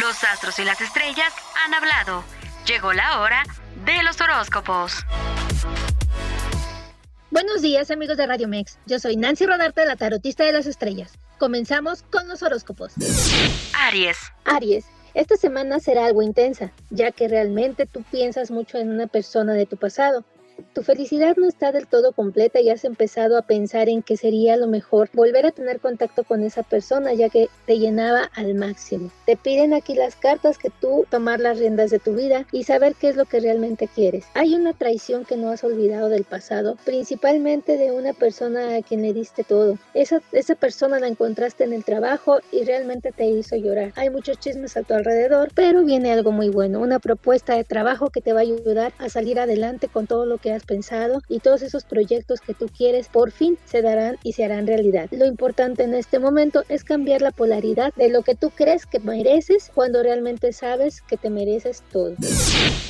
Los astros y las estrellas han hablado. Llegó la hora de los horóscopos. Buenos días amigos de Radio Mex. Yo soy Nancy Rodarte, la tarotista de las estrellas. Comenzamos con los horóscopos. Aries. Aries, esta semana será algo intensa, ya que realmente tú piensas mucho en una persona de tu pasado. Tu felicidad no está del todo completa y has empezado a pensar en que sería lo mejor volver a tener contacto con esa persona ya que te llenaba al máximo. Te piden aquí las cartas que tú tomar las riendas de tu vida y saber qué es lo que realmente quieres. Hay una traición que no has olvidado del pasado, principalmente de una persona a quien le diste todo. Esa, esa persona la encontraste en el trabajo y realmente te hizo llorar. Hay muchos chismes a tu alrededor, pero viene algo muy bueno, una propuesta de trabajo que te va a ayudar a salir adelante con todo lo que has pensado y todos esos proyectos que tú quieres por fin se darán y se harán realidad. Lo importante en este momento es cambiar la polaridad de lo que tú crees que mereces cuando realmente sabes que te mereces todo.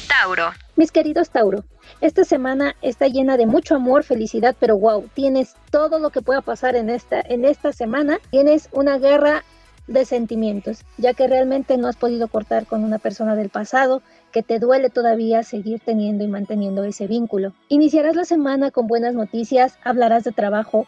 Tauro. Mis queridos Tauro, esta semana está llena de mucho amor, felicidad, pero wow, tienes todo lo que pueda pasar en esta, en esta semana. Tienes una guerra de sentimientos, ya que realmente no has podido cortar con una persona del pasado, que te duele todavía seguir teniendo y manteniendo ese vínculo. Iniciarás la semana con buenas noticias, hablarás de trabajo,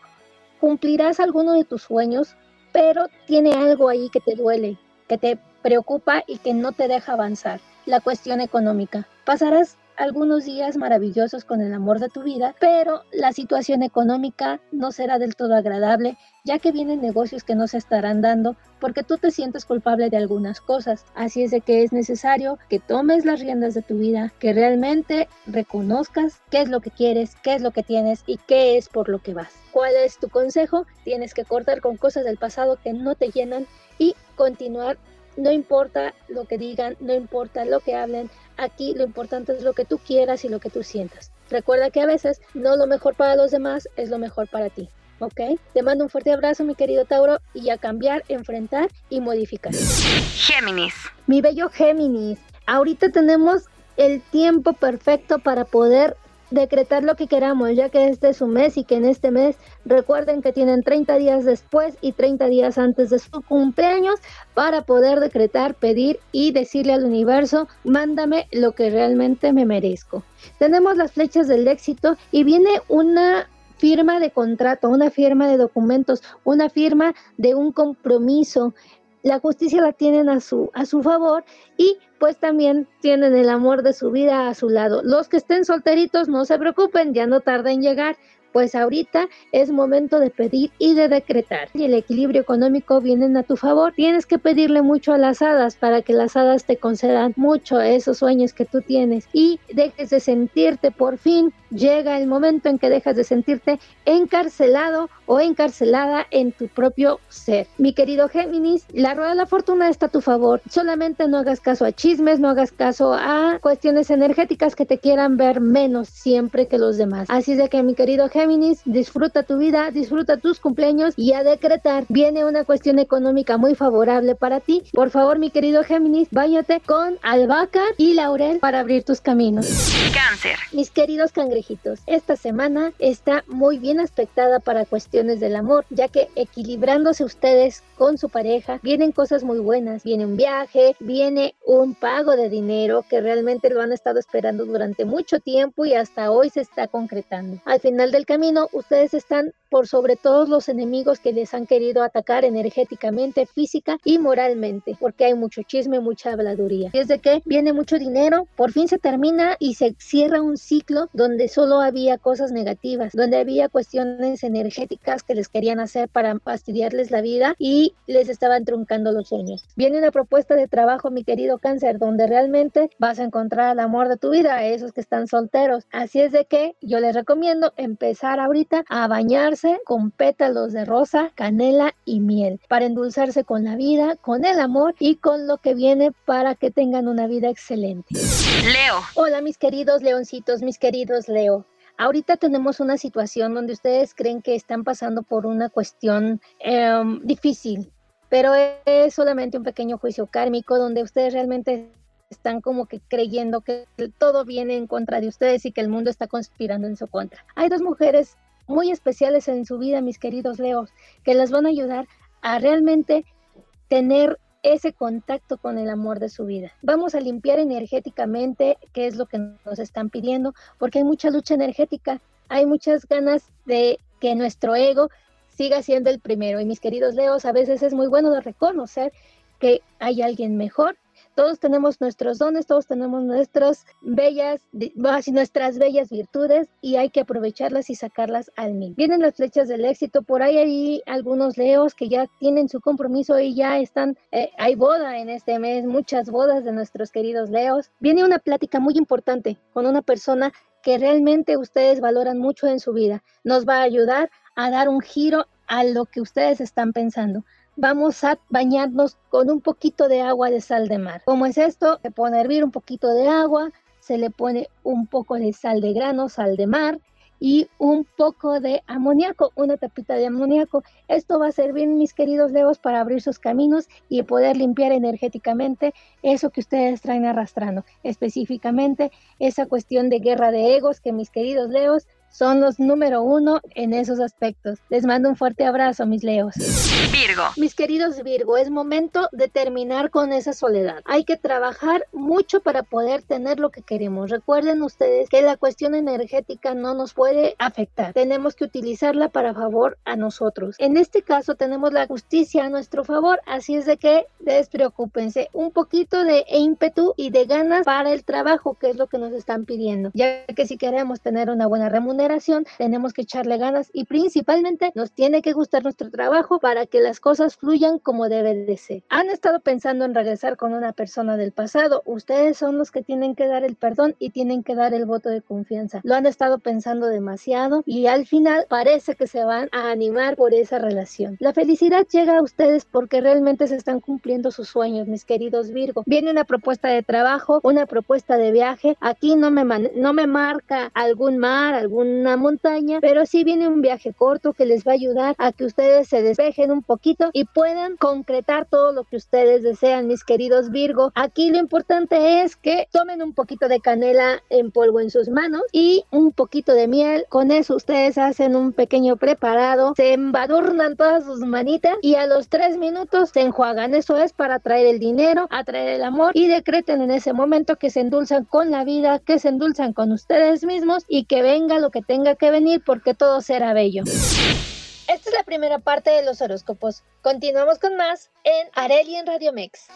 cumplirás alguno de tus sueños, pero tiene algo ahí que te duele, que te preocupa y que no te deja avanzar. La cuestión económica. Pasarás algunos días maravillosos con el amor de tu vida, pero la situación económica no será del todo agradable, ya que vienen negocios que no se estarán dando porque tú te sientes culpable de algunas cosas. Así es de que es necesario que tomes las riendas de tu vida, que realmente reconozcas qué es lo que quieres, qué es lo que tienes y qué es por lo que vas. ¿Cuál es tu consejo? Tienes que cortar con cosas del pasado que no te llenan y continuar no importa lo que digan, no importa lo que hablen, aquí lo importante es lo que tú quieras y lo que tú sientas. Recuerda que a veces no lo mejor para los demás es lo mejor para ti. ¿Ok? Te mando un fuerte abrazo, mi querido Tauro, y a cambiar, enfrentar y modificar. Géminis. Mi bello Géminis, ahorita tenemos el tiempo perfecto para poder decretar lo que queramos, ya que este es su mes y que en este mes recuerden que tienen 30 días después y 30 días antes de su cumpleaños para poder decretar, pedir y decirle al universo, mándame lo que realmente me merezco. Tenemos las flechas del éxito y viene una firma de contrato, una firma de documentos, una firma de un compromiso. La justicia la tienen a su, a su favor y pues también tienen el amor de su vida a su lado. Los que estén solteritos, no se preocupen, ya no tarda en llegar, pues ahorita es momento de pedir y de decretar. Y el equilibrio económico vienen a tu favor. Tienes que pedirle mucho a las hadas para que las hadas te concedan mucho esos sueños que tú tienes y dejes de sentirte por fin. Llega el momento en que dejas de sentirte encarcelado o encarcelada en tu propio ser. Mi querido Géminis, la rueda de la fortuna está a tu favor. Solamente no hagas caso a chismes, no hagas caso a cuestiones energéticas que te quieran ver menos siempre que los demás. Así de que mi querido Géminis, disfruta tu vida, disfruta tus cumpleaños y a decretar. Viene una cuestión económica muy favorable para ti. Por favor, mi querido Géminis, váyate con albahaca y laurel para abrir tus caminos. Cáncer. Mis queridos cangrejitos, esta semana está muy bien aspectada para cuestiones del amor, ya que equilibrándose ustedes con su pareja, vienen cosas muy buenas. Viene un viaje, viene un pago de dinero que realmente lo han estado esperando durante mucho tiempo y hasta hoy se está concretando. Al final del camino, ustedes están por sobre todos los enemigos que les han querido atacar energéticamente, física y moralmente, porque hay mucho chisme, mucha habladuría. Y es de que viene mucho dinero, por fin se termina y se cierra un ciclo donde solo había cosas negativas, donde había cuestiones energéticas que les querían hacer para fastidiarles la vida y les estaban truncando los sueños. Viene una propuesta de trabajo, mi querido cáncer, donde realmente vas a encontrar el amor de tu vida, a esos que están solteros. Así es de que yo les recomiendo empezar ahorita a bañarse con pétalos de rosa, canela y miel, para endulzarse con la vida, con el amor y con lo que viene para que tengan una vida excelente. Leo. Hola mis queridos leoncitos, mis queridos Leo. Ahorita tenemos una situación donde ustedes creen que están pasando por una cuestión em, difícil, pero es solamente un pequeño juicio kármico donde ustedes realmente están como que creyendo que todo viene en contra de ustedes y que el mundo está conspirando en su contra. Hay dos mujeres muy especiales en su vida, mis queridos Leos, que les van a ayudar a realmente tener ese contacto con el amor de su vida. Vamos a limpiar energéticamente, que es lo que nos están pidiendo, porque hay mucha lucha energética, hay muchas ganas de que nuestro ego siga siendo el primero. Y mis queridos Leos, a veces es muy bueno de reconocer que hay alguien mejor todos tenemos nuestros dones, todos tenemos nuestras bellas, nuestras bellas virtudes y hay que aprovecharlas y sacarlas al mil. Vienen las flechas del éxito, por ahí hay algunos leos que ya tienen su compromiso y ya están, eh, hay boda en este mes, muchas bodas de nuestros queridos leos. Viene una plática muy importante con una persona que realmente ustedes valoran mucho en su vida. Nos va a ayudar a dar un giro a lo que ustedes están pensando vamos a bañarnos con un poquito de agua de sal de mar. ¿Cómo es esto? Se pone a hervir un poquito de agua, se le pone un poco de sal de grano, sal de mar y un poco de amoníaco, una tapita de amoníaco. Esto va a servir, mis queridos leos, para abrir sus caminos y poder limpiar energéticamente eso que ustedes traen arrastrando. Específicamente esa cuestión de guerra de egos que mis queridos leos son los número uno en esos aspectos. Les mando un fuerte abrazo, mis leos. Virgo. Mis queridos Virgo, es momento de terminar con esa soledad. Hay que trabajar mucho para poder tener lo que queremos. Recuerden ustedes que la cuestión energética no nos puede afectar. Tenemos que utilizarla para favor a nosotros. En este caso tenemos la justicia a nuestro favor, así es de que despreocúpense. Un poquito de ímpetu y de ganas para el trabajo, que es lo que nos están pidiendo. Ya que si queremos tener una buena remuneración, tenemos que echarle ganas y principalmente nos tiene que gustar nuestro trabajo para que las cosas fluyan como debe de ser. Han estado pensando en regresar con una persona del pasado, ustedes son los que tienen que dar el perdón y tienen que dar el voto de confianza. Lo han estado pensando demasiado y al final parece que se van a animar por esa relación. La felicidad llega a ustedes porque realmente se están cumpliendo sus sueños, mis queridos Virgo. Viene una propuesta de trabajo, una propuesta de viaje. Aquí no me, no me marca algún mar, algún una montaña, pero sí viene un viaje corto que les va a ayudar a que ustedes se despejen un poquito y puedan concretar todo lo que ustedes desean, mis queridos Virgo. Aquí lo importante es que tomen un poquito de canela en polvo en sus manos y un poquito de miel. Con eso ustedes hacen un pequeño preparado, se embadurnan todas sus manitas y a los tres minutos se enjuagan. Eso es para traer el dinero, atraer el amor y decreten en ese momento que se endulzan con la vida, que se endulzan con ustedes mismos y que venga lo que tenga que venir porque todo será bello. Esta es la primera parte de los horóscopos. Continuamos con más en Areli en Radio Mex.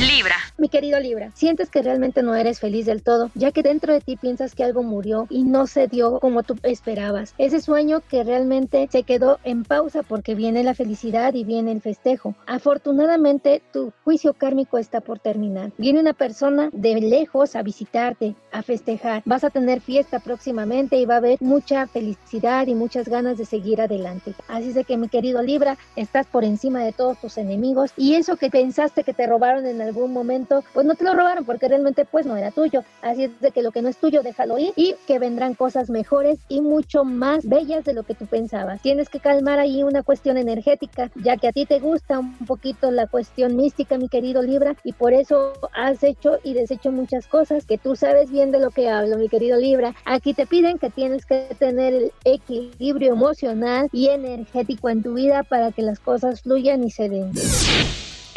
Libra. Mi querido Libra, sientes que realmente no eres feliz del todo, ya que dentro de ti piensas que algo murió y no se dio como tú esperabas. Ese sueño que realmente se quedó en pausa porque viene la felicidad y viene el festejo. Afortunadamente, tu juicio kármico está por terminar. Viene una persona de lejos a visitarte, a festejar. Vas a tener fiesta próximamente y va a haber mucha felicidad y muchas ganas de seguir adelante. Así es que mi querido Libra, estás por encima de todos tus enemigos y eso que pensaste que te robaron en algún momento, pues no te lo robaron porque realmente pues no era tuyo. Así es de que lo que no es tuyo, déjalo ir y que vendrán cosas mejores y mucho más bellas de lo que tú pensabas. Tienes que calmar ahí una cuestión energética, ya que a ti te gusta un poquito la cuestión mística, mi querido Libra, y por eso has hecho y deshecho muchas cosas que tú sabes bien de lo que hablo, mi querido Libra. Aquí te piden que tienes que tener el equilibrio emocional y energético en tu vida para que las cosas fluyan y se den.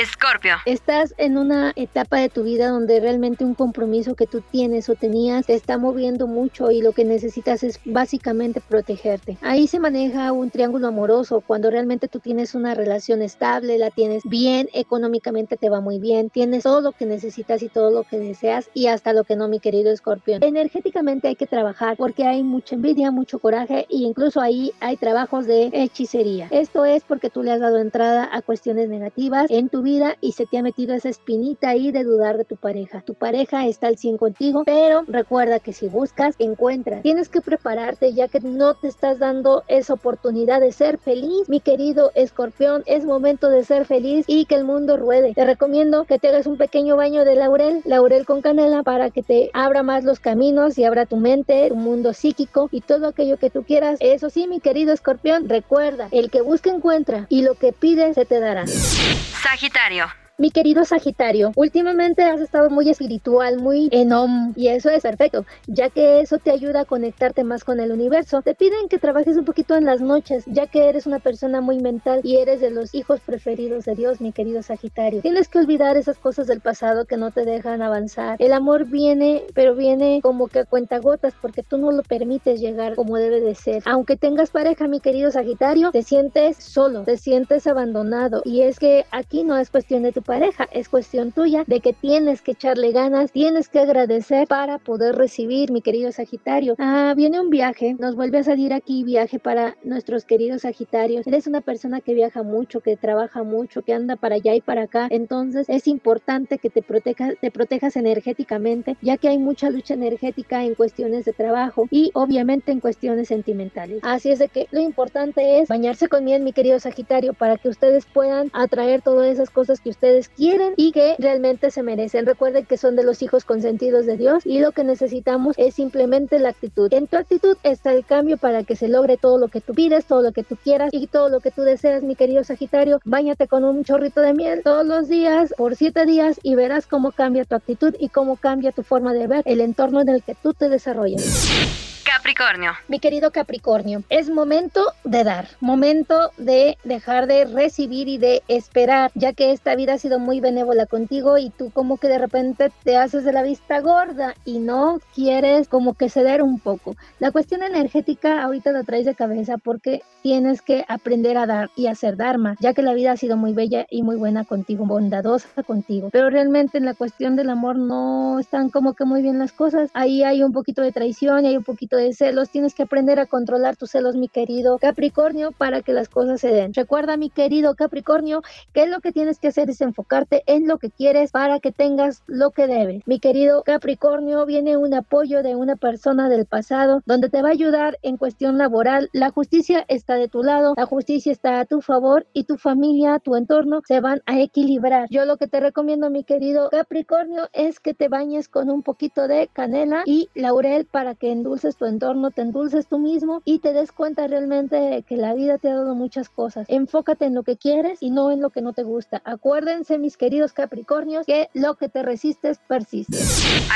Escorpio. Estás en una etapa de tu vida donde realmente un compromiso que tú tienes o tenías te está moviendo mucho y lo que necesitas es básicamente protegerte. Ahí se maneja un triángulo amoroso cuando realmente tú tienes una relación estable, la tienes bien, económicamente te va muy bien, tienes todo lo que necesitas y todo lo que deseas y hasta lo que no, mi querido escorpión. Energéticamente hay que trabajar porque hay mucha envidia, mucho coraje e incluso ahí hay trabajos de hechicería. Esto es porque tú le has dado entrada a cuestiones negativas en tu vida y se te ha metido esa espinita ahí de dudar de tu pareja. Tu pareja está al 100 contigo, pero recuerda que si buscas, encuentras. Tienes que prepararte ya que no te estás dando esa oportunidad de ser feliz. Mi querido escorpión, es momento de ser feliz y que el mundo ruede. Te recomiendo que te hagas un pequeño baño de laurel, laurel con canela para que te abra más los caminos y abra tu mente, tu mundo psíquico y todo aquello que tú quieras. Eso sí, mi querido escorpión, recuerda, el que busca encuentra y lo que pide se te dará. Sagitario. Mi querido Sagitario, últimamente has estado muy espiritual, muy enom, y eso es perfecto, ya que eso te ayuda a conectarte más con el universo. Te piden que trabajes un poquito en las noches, ya que eres una persona muy mental y eres de los hijos preferidos de Dios, mi querido Sagitario. Tienes que olvidar esas cosas del pasado que no te dejan avanzar. El amor viene, pero viene como que a cuentagotas porque tú no lo permites llegar como debe de ser. Aunque tengas pareja, mi querido Sagitario, te sientes solo, te sientes abandonado. Y es que aquí no es cuestión de tu pareja, es cuestión tuya de que tienes que echarle ganas, tienes que agradecer para poder recibir, mi querido Sagitario. Ah, viene un viaje, nos vuelve a salir aquí viaje para nuestros queridos Sagitarios. Eres una persona que viaja mucho, que trabaja mucho, que anda para allá y para acá. Entonces es importante que te, proteja, te protejas energéticamente, ya que hay mucha lucha energética en cuestiones de trabajo y obviamente en cuestiones sentimentales. Así es de que lo importante es bañarse con miel, mi querido Sagitario, para que ustedes puedan atraer todas esas cosas que ustedes quieren y que realmente se merecen. Recuerden que son de los hijos consentidos de Dios y lo que necesitamos es simplemente la actitud. En tu actitud está el cambio para que se logre todo lo que tú pides, todo lo que tú quieras y todo lo que tú deseas, mi querido Sagitario. Báñate con un chorrito de miel todos los días por siete días y verás cómo cambia tu actitud y cómo cambia tu forma de ver el entorno en el que tú te desarrollas. Capricornio. Mi querido Capricornio, es momento de dar, momento de dejar de recibir y de esperar, ya que esta vida ha sido muy benévola contigo y tú como que de repente te haces de la vista gorda y no quieres como que ceder un poco. La cuestión energética ahorita la traes de cabeza porque tienes que aprender a dar y hacer dharma, ya que la vida ha sido muy bella y muy buena contigo, bondadosa contigo, pero realmente en la cuestión del amor no están como que muy bien las cosas. Ahí hay un poquito de traición y hay un poquito de celos, tienes que aprender a controlar tus celos, mi querido Capricornio, para que las cosas se den. Recuerda, mi querido Capricornio, que lo que tienes que hacer es enfocarte en lo que quieres para que tengas lo que debes. Mi querido Capricornio, viene un apoyo de una persona del pasado donde te va a ayudar en cuestión laboral. La justicia está de tu lado, la justicia está a tu favor y tu familia, tu entorno se van a equilibrar. Yo lo que te recomiendo, mi querido Capricornio, es que te bañes con un poquito de canela y laurel para que endulces tu entorno, te endulces tú mismo y te des cuenta realmente que la vida te ha dado muchas cosas. Enfócate en lo que quieres y no en lo que no te gusta. Acuérdense, mis queridos Capricornios, que lo que te resistes persiste.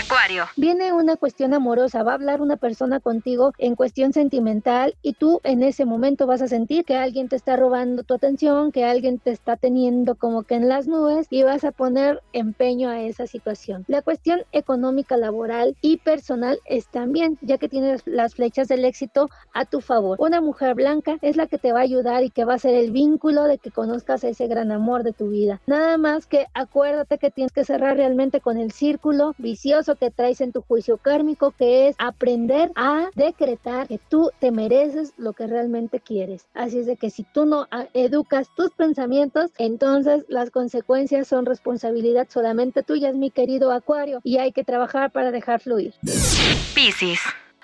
Acuario. Viene una cuestión amorosa, va a hablar una persona contigo en cuestión sentimental y tú en ese momento vas a sentir que alguien te está robando tu atención, que alguien te está teniendo como que en las nubes y vas a poner empeño a esa situación. La cuestión económica, laboral y personal es también, ya que tienes las flechas del éxito a tu favor. Una mujer blanca es la que te va a ayudar y que va a ser el vínculo de que conozcas ese gran amor de tu vida. Nada más que acuérdate que tienes que cerrar realmente con el círculo vicioso que traes en tu juicio kármico, que es aprender a decretar que tú te mereces lo que realmente quieres. Así es de que si tú no ah, educas tus pensamientos, entonces las consecuencias son responsabilidad solamente tuya, mi querido Acuario, y hay que trabajar para dejar fluir. Piscis.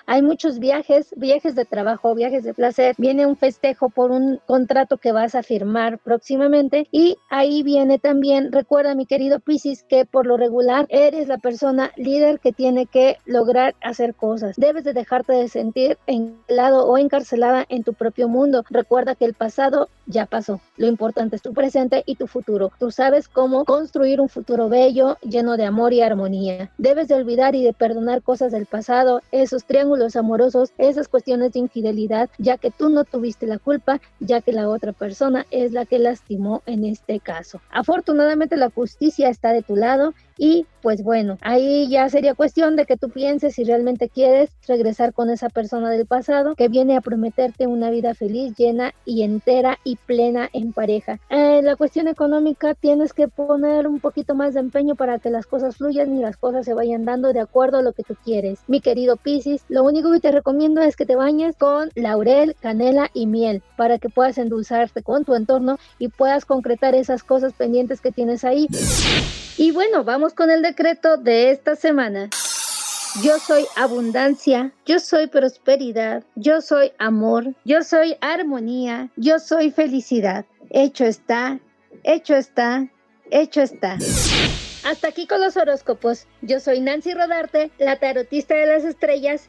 Hay muchos viajes, viajes de trabajo, viajes de placer. Viene un festejo por un contrato que vas a firmar próximamente. Y ahí viene también, recuerda mi querido Piscis, que por lo regular eres la persona líder que tiene que lograr hacer cosas. Debes de dejarte de sentir encarcelado o encarcelada en tu propio mundo. Recuerda que el pasado ya pasó. Lo importante es tu presente y tu futuro. Tú sabes cómo construir un futuro bello, lleno de amor y armonía. Debes de olvidar y de perdonar cosas del pasado, esos triángulos amorosos, esas cuestiones de infidelidad, ya que tú no tuviste la culpa, ya que la otra persona es la que lastimó en este caso. Afortunadamente la justicia está de tu lado y pues bueno, ahí ya sería cuestión de que tú pienses si realmente quieres regresar con esa persona del pasado que viene a prometerte una vida feliz, llena y entera y plena en pareja. En la cuestión económica tienes que poner un poquito más de empeño para que las cosas fluyan y las cosas se vayan dando de acuerdo a lo que tú quieres. Mi querido Piscis, lo único que te recomiendo es que te bañes con laurel, canela y miel para que puedas endulzarte con tu entorno y puedas concretar esas cosas pendientes que tienes ahí. Y bueno, vamos con el decreto de esta semana. Yo soy abundancia, yo soy prosperidad, yo soy amor, yo soy armonía, yo soy felicidad. Hecho está, hecho está, hecho está. Hasta aquí con los horóscopos. Yo soy Nancy Rodarte, la tarotista de las estrellas,